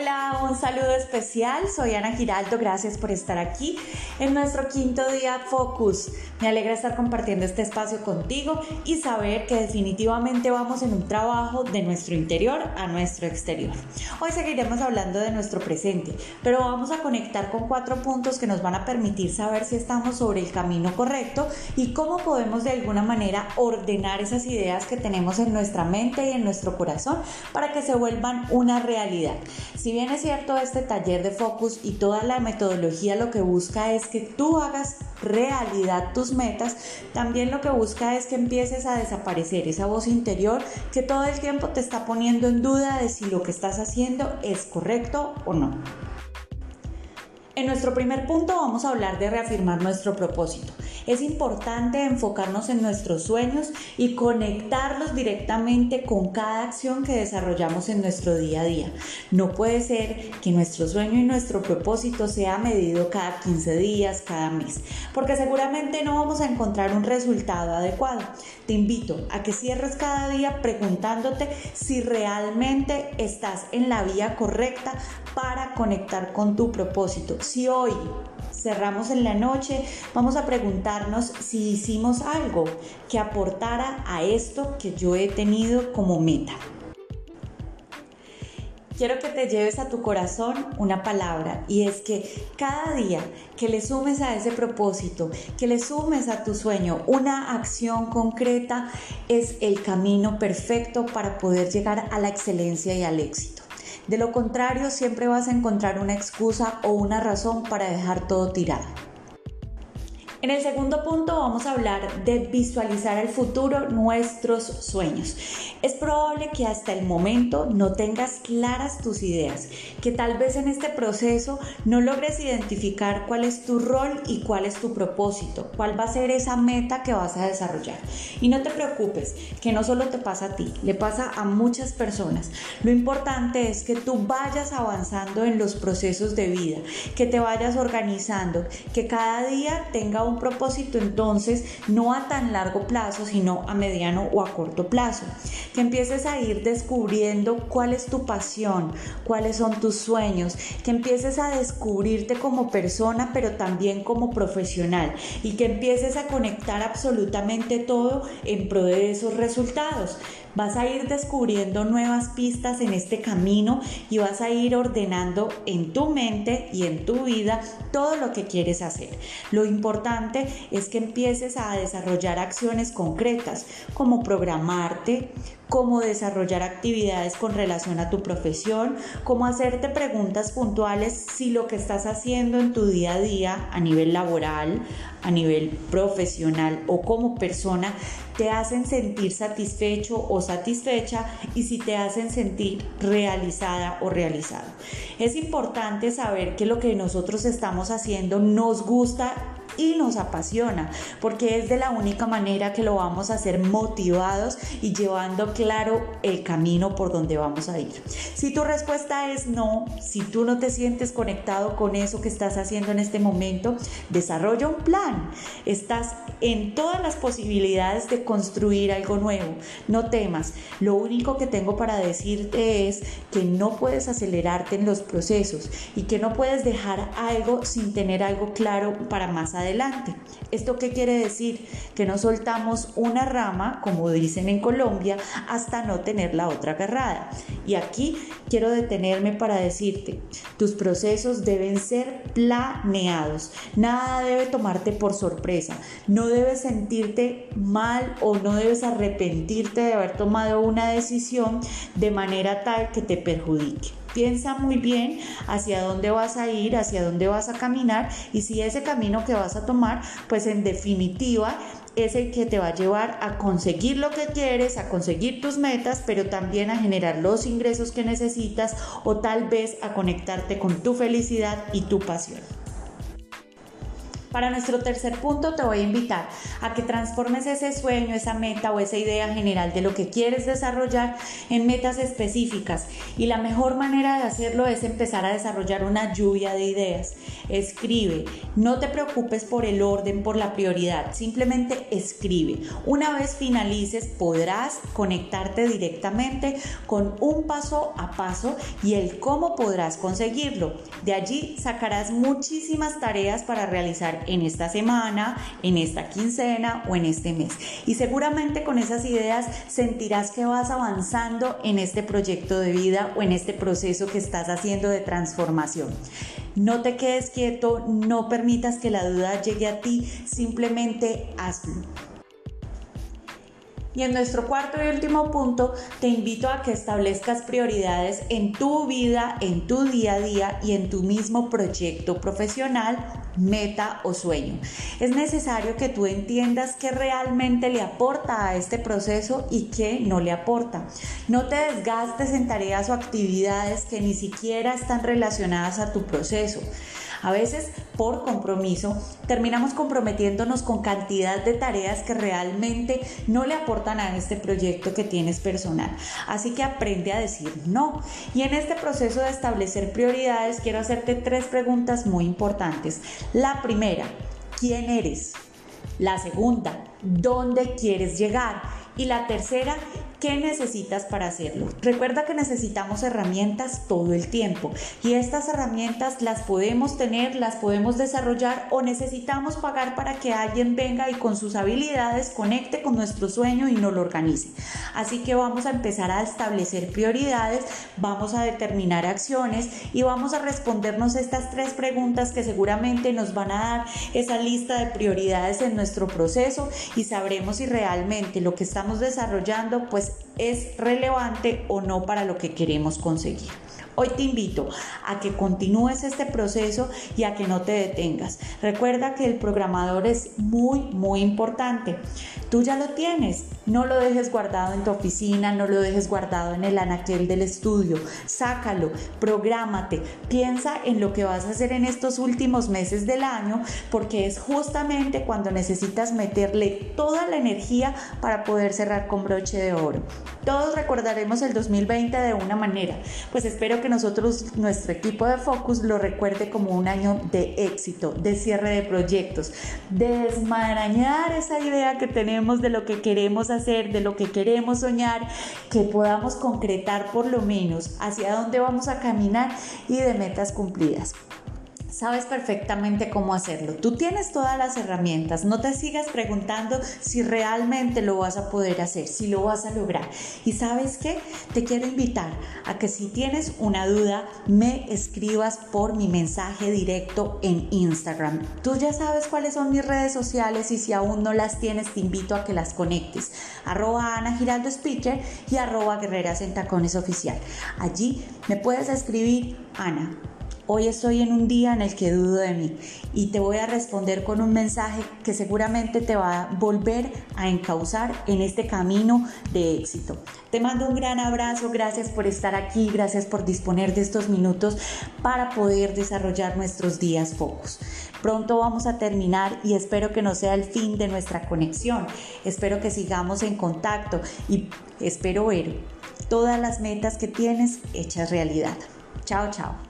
Hola, un saludo especial. Soy Ana Giraldo. Gracias por estar aquí en nuestro quinto día Focus. Me alegra estar compartiendo este espacio contigo y saber que definitivamente vamos en un trabajo de nuestro interior a nuestro exterior. Hoy seguiremos hablando de nuestro presente, pero vamos a conectar con cuatro puntos que nos van a permitir saber si estamos sobre el camino correcto y cómo podemos de alguna manera ordenar esas ideas que tenemos en nuestra mente y en nuestro corazón para que se vuelvan una realidad. Bien es cierto, este taller de focus y toda la metodología lo que busca es que tú hagas realidad tus metas, también lo que busca es que empieces a desaparecer esa voz interior que todo el tiempo te está poniendo en duda de si lo que estás haciendo es correcto o no. En nuestro primer punto vamos a hablar de reafirmar nuestro propósito. Es importante enfocarnos en nuestros sueños y conectarlos directamente con cada acción que desarrollamos en nuestro día a día. No puede ser que nuestro sueño y nuestro propósito sea medido cada 15 días, cada mes, porque seguramente no vamos a encontrar un resultado adecuado. Te invito a que cierres cada día preguntándote si realmente estás en la vía correcta para conectar con tu propósito. Si hoy cerramos en la noche, vamos a si hicimos algo que aportara a esto que yo he tenido como meta. Quiero que te lleves a tu corazón una palabra y es que cada día que le sumes a ese propósito, que le sumes a tu sueño una acción concreta, es el camino perfecto para poder llegar a la excelencia y al éxito. De lo contrario, siempre vas a encontrar una excusa o una razón para dejar todo tirado. En el segundo punto vamos a hablar de visualizar el futuro, nuestros sueños. Es probable que hasta el momento no tengas claras tus ideas, que tal vez en este proceso no logres identificar cuál es tu rol y cuál es tu propósito, cuál va a ser esa meta que vas a desarrollar. Y no te preocupes, que no solo te pasa a ti, le pasa a muchas personas. Lo importante es que tú vayas avanzando en los procesos de vida, que te vayas organizando, que cada día tenga un un propósito entonces no a tan largo plazo, sino a mediano o a corto plazo. Que empieces a ir descubriendo cuál es tu pasión, cuáles son tus sueños, que empieces a descubrirte como persona, pero también como profesional y que empieces a conectar absolutamente todo en pro de esos resultados. Vas a ir descubriendo nuevas pistas en este camino y vas a ir ordenando en tu mente y en tu vida todo lo que quieres hacer. Lo importante es que empieces a desarrollar acciones concretas como programarte, cómo desarrollar actividades con relación a tu profesión, cómo hacerte preguntas puntuales si lo que estás haciendo en tu día a día a nivel laboral, a nivel profesional o como persona te hacen sentir satisfecho o satisfecha y si te hacen sentir realizada o realizado. Es importante saber que lo que nosotros estamos haciendo nos gusta y nos apasiona, porque es de la única manera que lo vamos a hacer motivados y llevando claro el camino por donde vamos a ir. Si tu respuesta es no, si tú no te sientes conectado con eso que estás haciendo en este momento, desarrolla un plan. Estás en todas las posibilidades de construir algo nuevo. No temas. Lo único que tengo para decirte es que no puedes acelerarte en los procesos y que no puedes dejar algo sin tener algo claro para más adelante ¿Esto qué quiere decir? Que no soltamos una rama, como dicen en Colombia, hasta no tener la otra agarrada. Y aquí quiero detenerme para decirte, tus procesos deben ser planeados. Nada debe tomarte por sorpresa. No debes sentirte mal o no debes arrepentirte de haber tomado una decisión de manera tal que te perjudique. Piensa muy bien hacia dónde vas a ir, hacia dónde vas a caminar y si ese camino que vas a tomar, pues en definitiva es el que te va a llevar a conseguir lo que quieres, a conseguir tus metas, pero también a generar los ingresos que necesitas o tal vez a conectarte con tu felicidad y tu pasión. Para nuestro tercer punto te voy a invitar a que transformes ese sueño, esa meta o esa idea general de lo que quieres desarrollar en metas específicas. Y la mejor manera de hacerlo es empezar a desarrollar una lluvia de ideas. Escribe, no te preocupes por el orden, por la prioridad, simplemente escribe. Una vez finalices podrás conectarte directamente con un paso a paso y el cómo podrás conseguirlo. De allí sacarás muchísimas tareas para realizar en esta semana, en esta quincena o en este mes. Y seguramente con esas ideas sentirás que vas avanzando en este proyecto de vida o en este proceso que estás haciendo de transformación. No te quedes quieto, no permitas que la duda llegue a ti, simplemente hazlo. Y en nuestro cuarto y último punto, te invito a que establezcas prioridades en tu vida, en tu día a día y en tu mismo proyecto profesional, meta o sueño. Es necesario que tú entiendas qué realmente le aporta a este proceso y qué no le aporta. No te desgastes en tareas o actividades que ni siquiera están relacionadas a tu proceso. A veces por compromiso terminamos comprometiéndonos con cantidad de tareas que realmente no le aportan a este proyecto que tienes personal. Así que aprende a decir no. Y en este proceso de establecer prioridades quiero hacerte tres preguntas muy importantes. La primera, ¿quién eres? La segunda, ¿dónde quieres llegar? Y la tercera, ¿Qué necesitas para hacerlo? Recuerda que necesitamos herramientas todo el tiempo y estas herramientas las podemos tener, las podemos desarrollar o necesitamos pagar para que alguien venga y con sus habilidades conecte con nuestro sueño y nos lo organice. Así que vamos a empezar a establecer prioridades, vamos a determinar acciones y vamos a respondernos estas tres preguntas que seguramente nos van a dar esa lista de prioridades en nuestro proceso y sabremos si realmente lo que estamos desarrollando pues es relevante o no para lo que queremos conseguir. Hoy te invito a que continúes este proceso y a que no te detengas. Recuerda que el programador es muy, muy importante. Tú ya lo tienes. No lo dejes guardado en tu oficina, no lo dejes guardado en el anaquel del estudio. Sácalo, prográmate, piensa en lo que vas a hacer en estos últimos meses del año, porque es justamente cuando necesitas meterle toda la energía para poder cerrar con broche de oro. Todos recordaremos el 2020 de una manera, pues espero que nosotros, nuestro equipo de Focus, lo recuerde como un año de éxito, de cierre de proyectos, de desmarañar esa idea que tenemos de lo que queremos hacer, de lo que queremos soñar, que podamos concretar por lo menos hacia dónde vamos a caminar y de metas cumplidas sabes perfectamente cómo hacerlo. Tú tienes todas las herramientas. No te sigas preguntando si realmente lo vas a poder hacer, si lo vas a lograr. Y sabes qué? Te quiero invitar a que si tienes una duda, me escribas por mi mensaje directo en Instagram. Tú ya sabes cuáles son mis redes sociales y si aún no las tienes, te invito a que las conectes. Arroba Ana Giraldo Speaker y arroba Guerreras en Tacones Oficial. Allí me puedes escribir, Ana Hoy estoy en un día en el que dudo de mí y te voy a responder con un mensaje que seguramente te va a volver a encauzar en este camino de éxito. Te mando un gran abrazo, gracias por estar aquí, gracias por disponer de estos minutos para poder desarrollar nuestros días focos. Pronto vamos a terminar y espero que no sea el fin de nuestra conexión. Espero que sigamos en contacto y espero ver todas las metas que tienes hechas realidad. Chao, chao.